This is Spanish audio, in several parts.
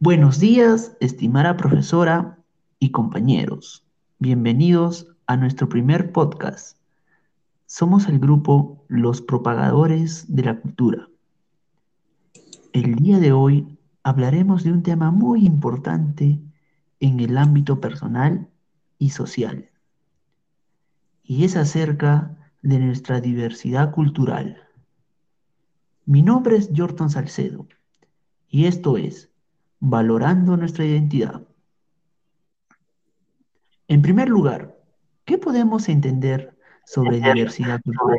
Buenos días, estimada profesora y compañeros. Bienvenidos a nuestro primer podcast. Somos el grupo Los Propagadores de la Cultura. El día de hoy hablaremos de un tema muy importante en el ámbito personal y social. Y es acerca de nuestra diversidad cultural. Mi nombre es Jordan Salcedo y esto es Valorando nuestra identidad. En primer lugar, ¿qué podemos entender sobre diversidad cultural?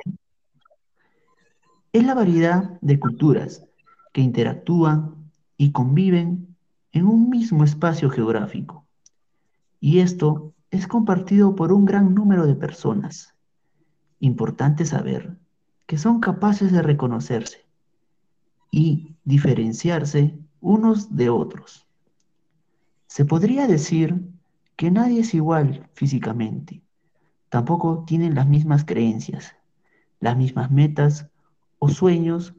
Es la variedad de culturas que interactúan y conviven en un mismo espacio geográfico. Y esto es compartido por un gran número de personas. Importante saber que son capaces de reconocerse y diferenciarse unos de otros. Se podría decir que nadie es igual físicamente. Tampoco tienen las mismas creencias, las mismas metas o sueños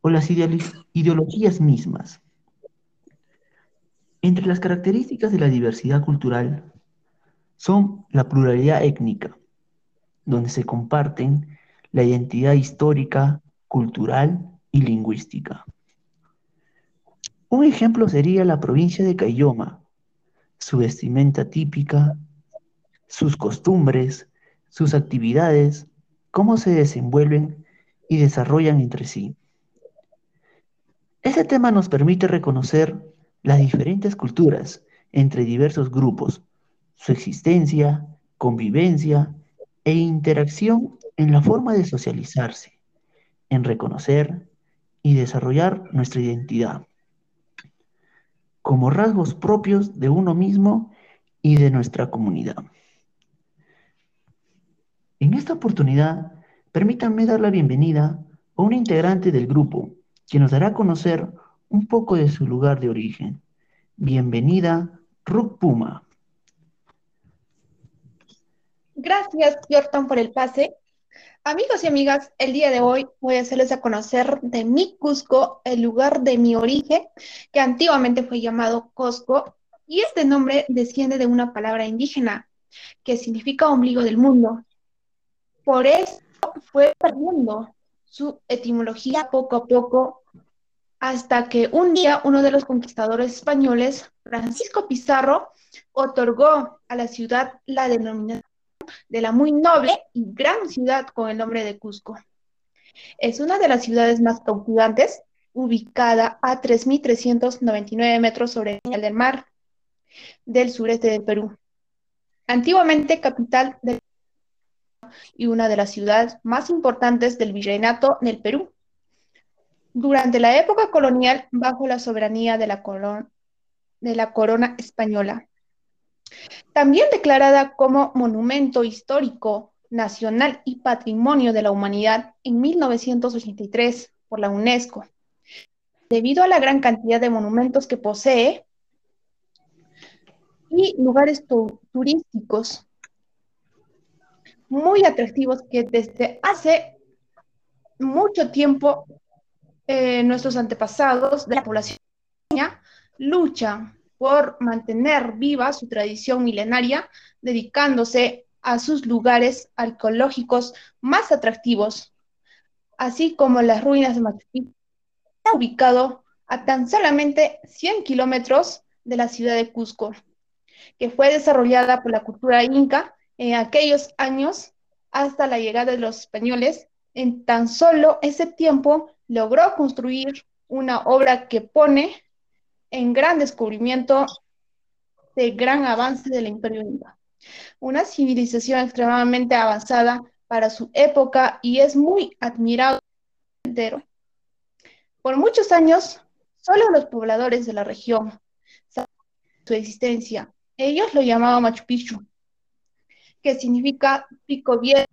o las ideologías mismas. Entre las características de la diversidad cultural son la pluralidad étnica, donde se comparten la identidad histórica, cultural y lingüística. Un ejemplo sería la provincia de Cayoma, su vestimenta típica, sus costumbres, sus actividades, cómo se desenvuelven y desarrollan entre sí. Este tema nos permite reconocer las diferentes culturas entre diversos grupos, su existencia, convivencia e interacción en la forma de socializarse, en reconocer y desarrollar nuestra identidad como rasgos propios de uno mismo y de nuestra comunidad. En esta oportunidad, permítanme dar la bienvenida a un integrante del grupo que nos dará a conocer un poco de su lugar de origen. Bienvenida, Ruth Puma. Gracias, Jordan, por el pase. Amigos y amigas, el día de hoy voy a hacerles a conocer de mi Cusco, el lugar de mi origen, que antiguamente fue llamado Cusco, y este nombre desciende de una palabra indígena que significa ombligo del mundo. Por eso fue perdiendo su etimología poco a poco hasta que un día uno de los conquistadores españoles, Francisco Pizarro, otorgó a la ciudad la denominación de la muy noble y gran ciudad con el nombre de Cusco. Es una de las ciudades más cautivantes, ubicada a 3.399 metros sobre el nivel del mar del sureste del Perú. Antiguamente capital del y una de las ciudades más importantes del virreinato en el Perú. Durante la época colonial, bajo la soberanía de la corona española, también declarada como Monumento Histórico Nacional y Patrimonio de la Humanidad en 1983 por la UNESCO. Debido a la gran cantidad de monumentos que posee y lugares turísticos muy atractivos que desde hace mucho tiempo eh, nuestros antepasados de la población luchan por mantener viva su tradición milenaria, dedicándose a sus lugares arqueológicos más atractivos, así como las ruinas de Machu Picchu, ubicado a tan solamente 100 kilómetros de la ciudad de Cusco, que fue desarrollada por la cultura inca en aquellos años hasta la llegada de los españoles. En tan solo ese tiempo logró construir una obra que pone en gran descubrimiento de gran avance del imperio inca. Una civilización extremadamente avanzada para su época y es muy admirado entero. Por muchos años, solo los pobladores de la región sabían su existencia. Ellos lo llamaban Machu Picchu, que significa pico viejo,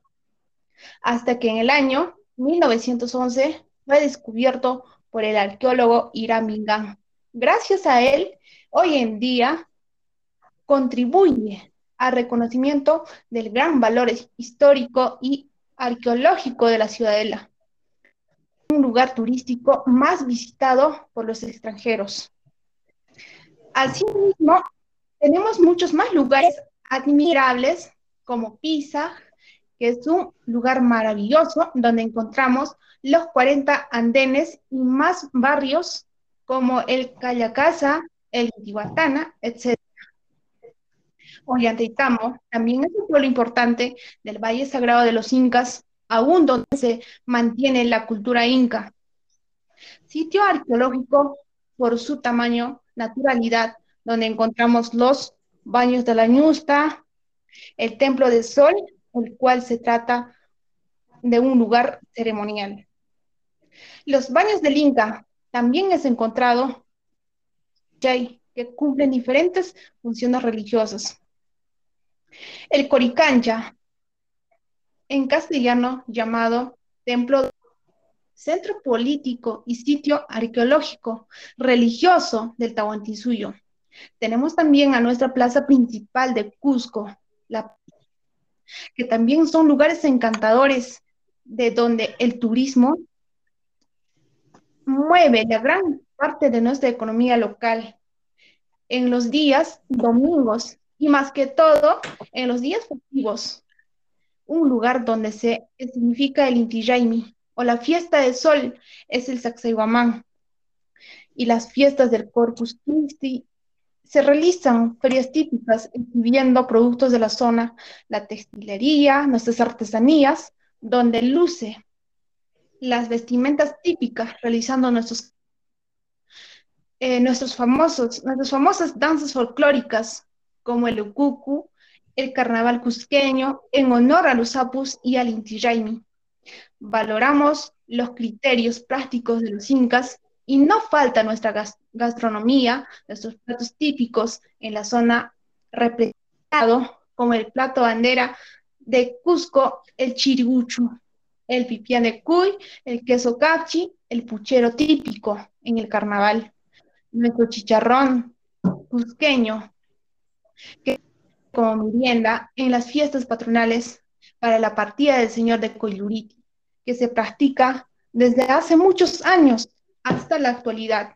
hasta que en el año 1911 fue descubierto por el arqueólogo Irán Mingan gracias a él, hoy en día contribuye al reconocimiento del gran valor histórico y arqueológico de la ciudadela, un lugar turístico más visitado por los extranjeros. Asimismo, tenemos muchos más lugares admirables como Pisa, que es un lugar maravilloso donde encontramos los 40 andenes y más barrios como el Cayacasa, el Intihuatana, etc. Ollantaytambo también es un pueblo importante del Valle Sagrado de los Incas, aún donde se mantiene la cultura inca. Sitio arqueológico por su tamaño, naturalidad, donde encontramos los baños de la Ñusta, el Templo del Sol, el cual se trata de un lugar ceremonial. Los baños del Inca también es encontrado que cumplen diferentes funciones religiosas. El Coricancha, en castellano llamado Templo centro político y sitio arqueológico religioso del Tahuantinsuyo. Tenemos también a nuestra plaza principal de Cusco, que también son lugares encantadores de donde el turismo mueve la gran parte de nuestra economía local en los días domingos y más que todo en los días festivos. Un lugar donde se significa el Inti o la fiesta del sol es el Sacsayhuamán. Y las fiestas del Corpus Christi se realizan ferias típicas exhibiendo productos de la zona, la textilería, nuestras artesanías, donde luce las vestimentas típicas, realizando nuestros, eh, nuestros famosos, nuestras famosas danzas folclóricas, como el ukuku, el carnaval cusqueño, en honor a los apus y al Inti Valoramos los criterios prácticos de los incas y no falta nuestra gastronomía, nuestros platos típicos en la zona representado como el plato bandera de Cusco, el chiriguchu, el pipián de cuy, el queso cachi, el puchero típico en el carnaval, nuestro chicharrón cusqueño, que como merienda en las fiestas patronales para la partida del Señor de Coiluriti, que se practica desde hace muchos años hasta la actualidad.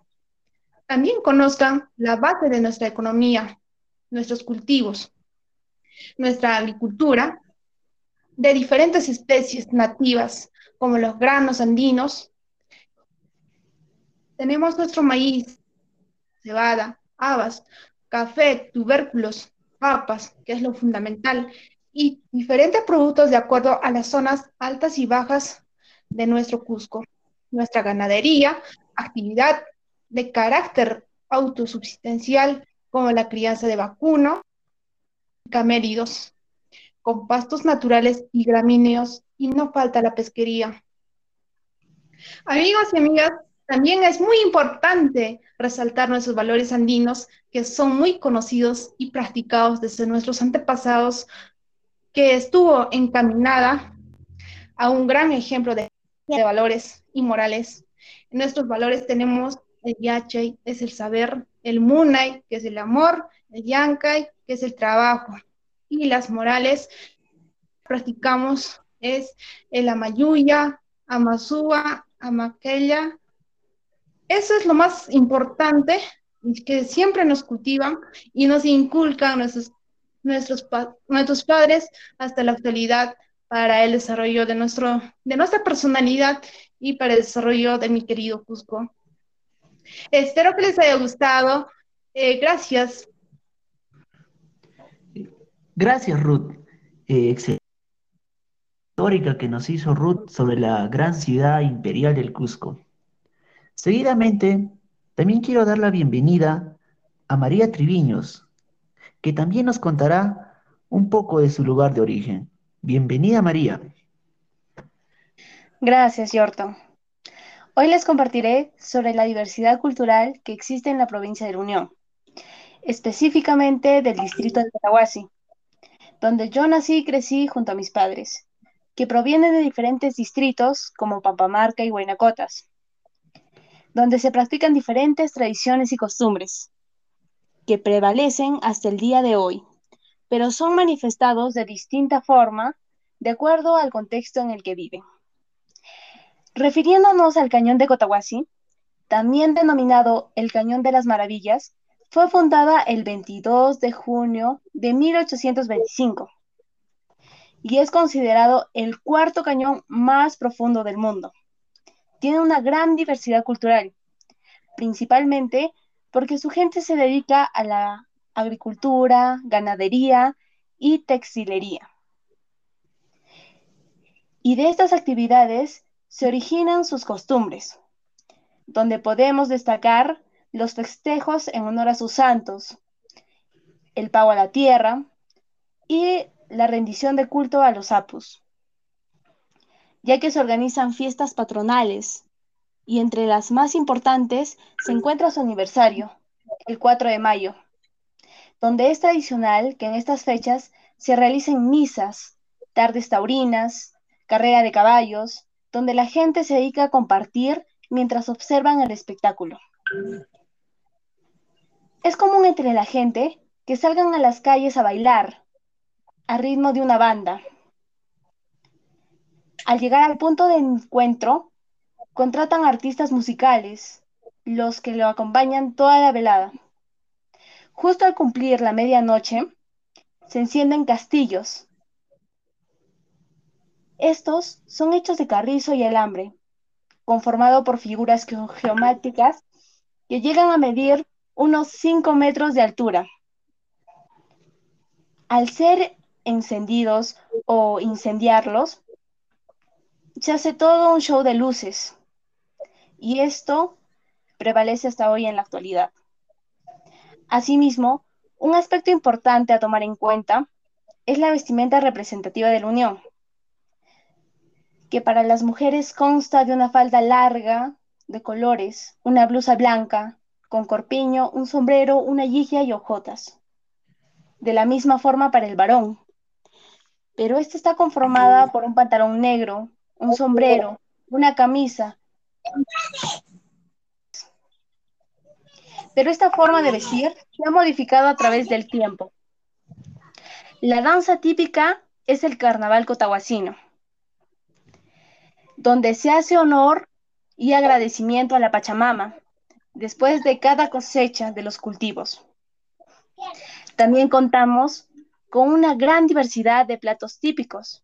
También conozcan la base de nuestra economía, nuestros cultivos, nuestra agricultura de diferentes especies nativas, como los granos andinos. Tenemos nuestro maíz, cebada, habas, café, tubérculos, papas, que es lo fundamental, y diferentes productos de acuerdo a las zonas altas y bajas de nuestro Cusco nuestra ganadería, actividad de carácter autosubsistencial como la crianza de vacuno, caméridos, con pastos naturales y gramíneos, y no falta la pesquería. Amigos y amigas, también es muy importante resaltar nuestros valores andinos que son muy conocidos y practicados desde nuestros antepasados, que estuvo encaminada a un gran ejemplo de valores y morales. En nuestros valores tenemos el Yachay, es el saber, el Munay, que es el amor, el Yankay, que es el trabajo. Y las morales practicamos es el Amayuya, Amazúa, Amaquella. Eso es lo más importante que siempre nos cultivan y nos inculcan nuestros, nuestros, nuestros padres hasta la actualidad para el desarrollo de, nuestro, de nuestra personalidad y para el desarrollo de mi querido Cusco. Espero que les haya gustado. Eh, gracias. Gracias, Ruth. Eh, excelente histórica que nos hizo Ruth sobre la gran ciudad imperial del Cusco. Seguidamente, también quiero dar la bienvenida a María Triviños, que también nos contará un poco de su lugar de origen. Bienvenida María. Gracias, Yorton. Hoy les compartiré sobre la diversidad cultural que existe en la provincia de la Unión, específicamente del distrito de Cotahuasi, donde yo nací y crecí junto a mis padres, que provienen de diferentes distritos como Pampamarca y Huaynacotas, donde se practican diferentes tradiciones y costumbres que prevalecen hasta el día de hoy pero son manifestados de distinta forma de acuerdo al contexto en el que viven. Refiriéndonos al cañón de Cotahuasi, también denominado el Cañón de las Maravillas, fue fundada el 22 de junio de 1825 y es considerado el cuarto cañón más profundo del mundo. Tiene una gran diversidad cultural, principalmente porque su gente se dedica a la agricultura, ganadería y textilería. Y de estas actividades se originan sus costumbres, donde podemos destacar los festejos en honor a sus santos, el pago a la tierra y la rendición de culto a los apus, ya que se organizan fiestas patronales y entre las más importantes se encuentra su aniversario, el 4 de mayo, donde es tradicional que en estas fechas se realicen misas, tardes taurinas, carrera de caballos, donde la gente se dedica a compartir mientras observan el espectáculo. Es común entre la gente que salgan a las calles a bailar a ritmo de una banda. Al llegar al punto de encuentro, contratan artistas musicales, los que lo acompañan toda la velada. Justo al cumplir la medianoche, se encienden castillos. Estos son hechos de carrizo y alambre, conformado por figuras geométricas que llegan a medir unos 5 metros de altura. Al ser encendidos o incendiarlos, se hace todo un show de luces. Y esto prevalece hasta hoy en la actualidad. Asimismo, un aspecto importante a tomar en cuenta es la vestimenta representativa de la unión, que para las mujeres consta de una falda larga de colores, una blusa blanca, con corpiño, un sombrero, una yigia y hojotas. De la misma forma para el varón. Pero esta está conformada por un pantalón negro, un sombrero, una camisa. Pero esta forma de vestir se ha modificado a través del tiempo. La danza típica es el carnaval cotahuasino, donde se hace honor y agradecimiento a la Pachamama, después de cada cosecha de los cultivos. También contamos con una gran diversidad de platos típicos,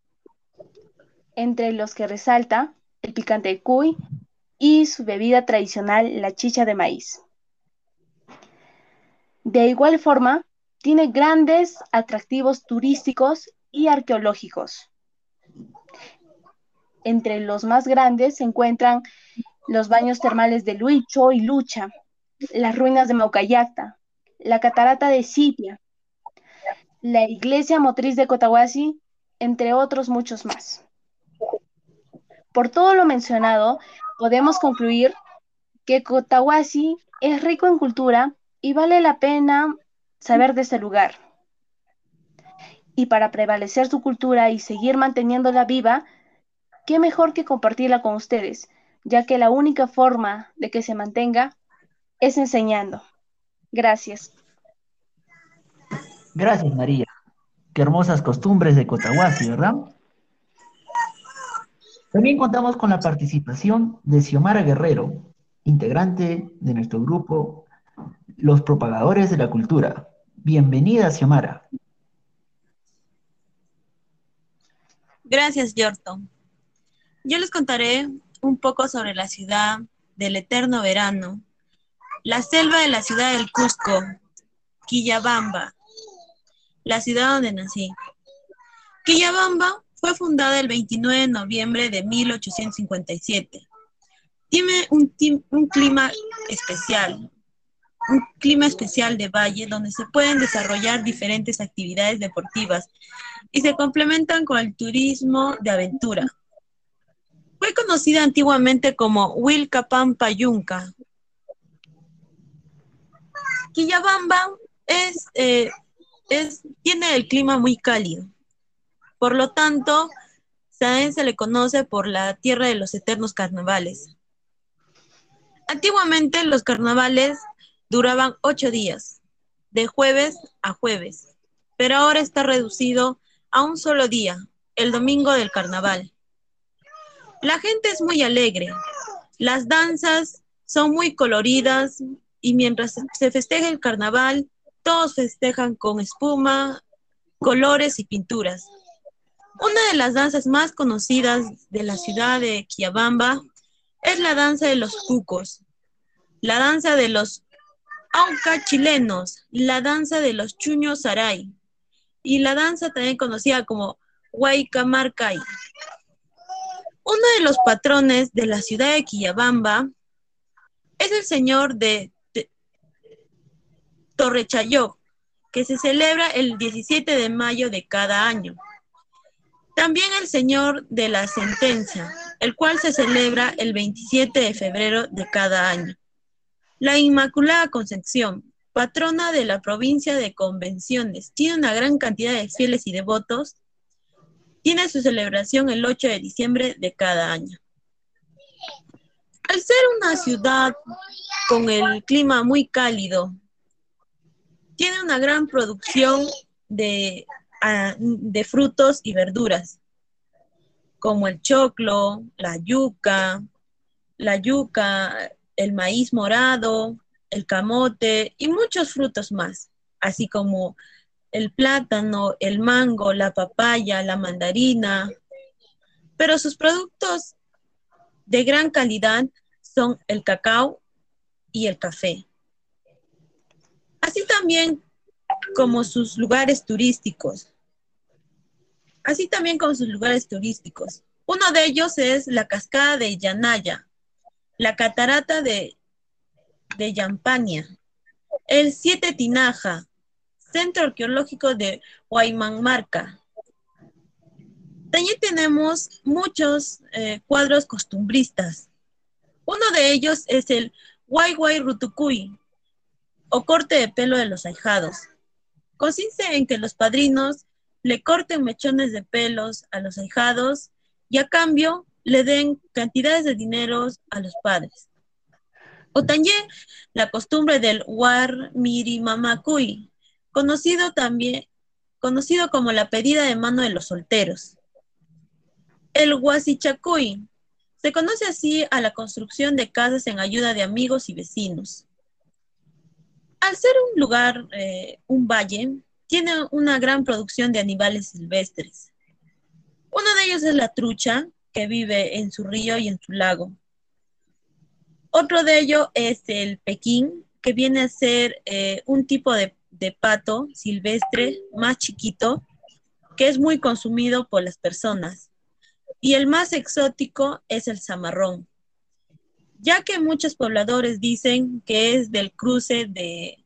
entre los que resalta el picante cuy y su bebida tradicional, la chicha de maíz. De igual forma, tiene grandes atractivos turísticos y arqueológicos. Entre los más grandes se encuentran los baños termales de Luicho y Lucha, las ruinas de Maucayacta, la catarata de Sipia, la iglesia motriz de Cotahuasi, entre otros muchos más. Por todo lo mencionado, podemos concluir que Cotahuasi es rico en cultura y vale la pena saber de este lugar. Y para prevalecer su cultura y seguir manteniéndola viva, qué mejor que compartirla con ustedes, ya que la única forma de que se mantenga es enseñando. Gracias. Gracias, María. Qué hermosas costumbres de Cotahuasi, ¿verdad? También contamos con la participación de Xiomara Guerrero, integrante de nuestro grupo Los Propagadores de la Cultura. Bienvenida, Xiomara. Gracias, Yorton. Yo les contaré un poco sobre la ciudad del eterno verano, la selva de la ciudad del Cusco, Quillabamba, la ciudad donde nací. Quillabamba fue fundada el 29 de noviembre de 1857. Tiene un, un clima especial, un clima especial de valle donde se pueden desarrollar diferentes actividades deportivas y se complementan con el turismo de aventura. Fue conocida antiguamente como Wilcapampa Yunca. Quillabamba eh, tiene el clima muy cálido. Por lo tanto, Saén se le conoce por la tierra de los eternos carnavales. Antiguamente los carnavales duraban ocho días, de jueves a jueves, pero ahora está reducido a un solo día, el domingo del carnaval. La gente es muy alegre. Las danzas son muy coloridas y mientras se festeja el carnaval, todos festejan con espuma, colores y pinturas. Una de las danzas más conocidas de la ciudad de Quiabamba es la danza de los cucos, la danza de los auca chilenos, la danza de los chuños saray y la danza también conocida como Huaycamarcay. Uno de los patrones de la ciudad de Quillabamba es el señor de Torrechayó, que se celebra el 17 de mayo de cada año. También el Señor de la Sentencia, el cual se celebra el 27 de febrero de cada año. La Inmaculada Concepción, patrona de la provincia de Convenciones, tiene una gran cantidad de fieles y devotos. Tiene su celebración el 8 de diciembre de cada año. Al ser una ciudad con el clima muy cálido, tiene una gran producción de, ah, de frutos y verduras, como el choclo, la yuca, la yuca, el maíz morado, el camote y muchos frutos más, así como el plátano, el mango, la papaya, la mandarina. Pero sus productos de gran calidad son el cacao y el café así también como sus lugares turísticos. Así también como sus lugares turísticos. Uno de ellos es la cascada de Yanaya, la catarata de, de Yampania, el Siete Tinaja, Centro Arqueológico de Huaymanmarca. También tenemos muchos eh, cuadros costumbristas. Uno de ellos es el Huayhuay Rutucuy, o corte de pelo de los ahijados. Consiste en que los padrinos le corten mechones de pelos a los ahijados y a cambio le den cantidades de dinero a los padres. O también la costumbre del war mirimamakui, conocido también conocido como la pedida de mano de los solteros. El huasichacuy se conoce así a la construcción de casas en ayuda de amigos y vecinos al ser un lugar, eh, un valle, tiene una gran producción de animales silvestres. Uno de ellos es la trucha, que vive en su río y en su lago. Otro de ellos es el pequín, que viene a ser eh, un tipo de, de pato silvestre más chiquito, que es muy consumido por las personas. Y el más exótico es el zamarrón ya que muchos pobladores dicen que es del cruce de,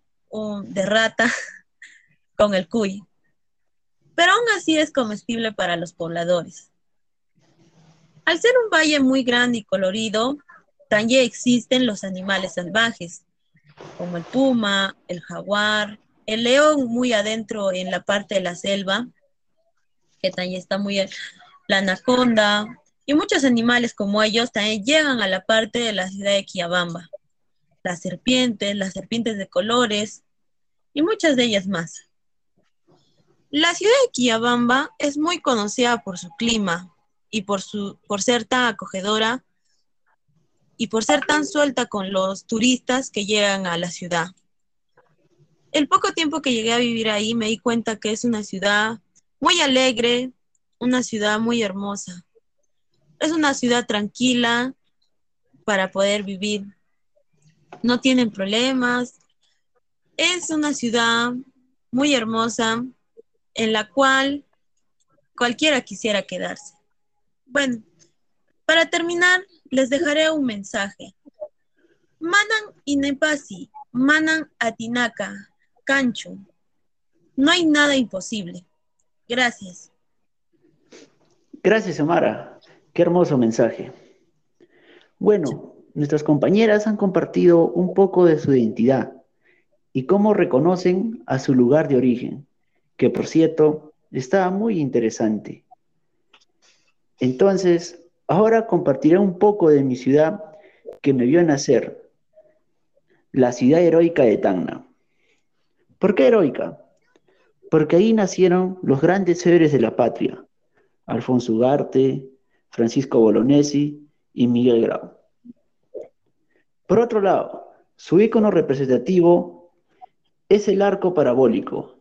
de rata con el cuy. Pero aún así es comestible para los pobladores. Al ser un valle muy grande y colorido, también existen los animales salvajes, como el puma, el jaguar, el león muy adentro en la parte de la selva, que también está muy la anaconda, y muchos animales como ellos también llegan a la parte de la ciudad de Quiabamba. Las serpientes, las serpientes de colores y muchas de ellas más. La ciudad de Quiabamba es muy conocida por su clima y por, su, por ser tan acogedora y por ser tan suelta con los turistas que llegan a la ciudad. El poco tiempo que llegué a vivir ahí me di cuenta que es una ciudad muy alegre, una ciudad muy hermosa. Es una ciudad tranquila para poder vivir. No tienen problemas. Es una ciudad muy hermosa en la cual cualquiera quisiera quedarse. Bueno, para terminar, les dejaré un mensaje. Manan Inepasi, Manan Atinaka, Cancho. No hay nada imposible. Gracias. Gracias, Omara. Qué hermoso mensaje. Bueno, nuestras compañeras han compartido un poco de su identidad y cómo reconocen a su lugar de origen, que por cierto está muy interesante. Entonces, ahora compartiré un poco de mi ciudad que me vio nacer, la ciudad heroica de Tacna. ¿Por qué heroica? Porque ahí nacieron los grandes héroes de la patria, Alfonso Ugarte, Francisco Bolognesi y Miguel Grau. Por otro lado, Su icono representativo es el arco parabólico,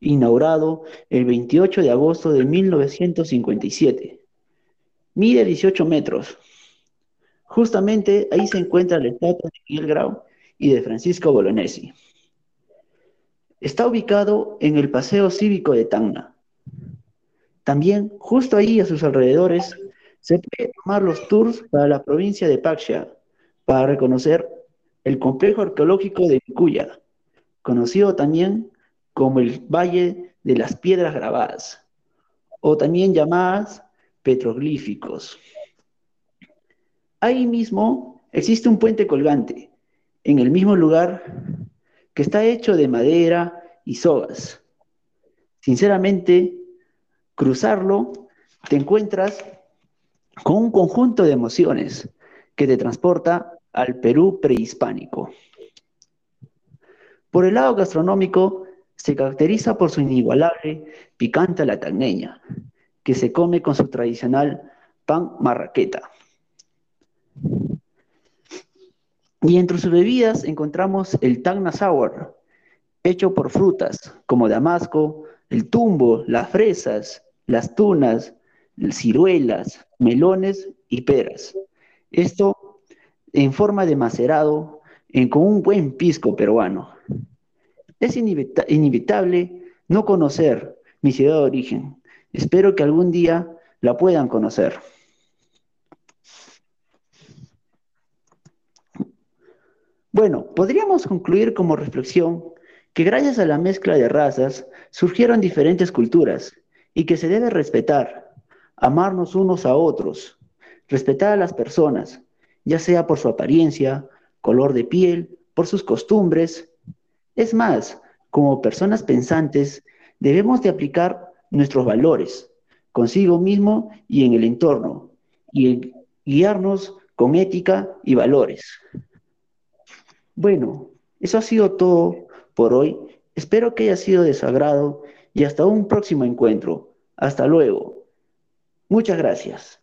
inaugurado el 28 de agosto de 1957. Mide 18 metros. Justamente ahí se encuentra la estatua de Miguel Grau y de Francisco Bolognesi. Está ubicado en el Paseo Cívico de Tacna. También, justo ahí a sus alrededores, se pueden tomar los tours para la provincia de Paxia para reconocer el complejo arqueológico de Vicuya, conocido también como el Valle de las Piedras Grabadas, o también llamadas petroglíficos. Ahí mismo existe un puente colgante, en el mismo lugar, que está hecho de madera y sogas. Sinceramente, cruzarlo, te encuentras con un conjunto de emociones que te transporta al Perú prehispánico. Por el lado gastronómico, se caracteriza por su inigualable picante la tagneña, que se come con su tradicional pan marraqueta. Y entre sus bebidas encontramos el Tacna Sour, hecho por frutas como damasco, el tumbo, las fresas, las tunas, ciruelas, melones y peras. Esto en forma de macerado con un buen pisco peruano. Es inevitable no conocer mi ciudad de origen. Espero que algún día la puedan conocer. Bueno, podríamos concluir como reflexión que gracias a la mezcla de razas surgieron diferentes culturas y que se debe respetar, amarnos unos a otros, respetar a las personas, ya sea por su apariencia, color de piel, por sus costumbres. Es más, como personas pensantes, debemos de aplicar nuestros valores consigo mismo y en el entorno, y guiarnos con ética y valores. Bueno, eso ha sido todo por hoy. Espero que haya sido de su agrado y hasta un próximo encuentro. Hasta luego. Muchas gracias.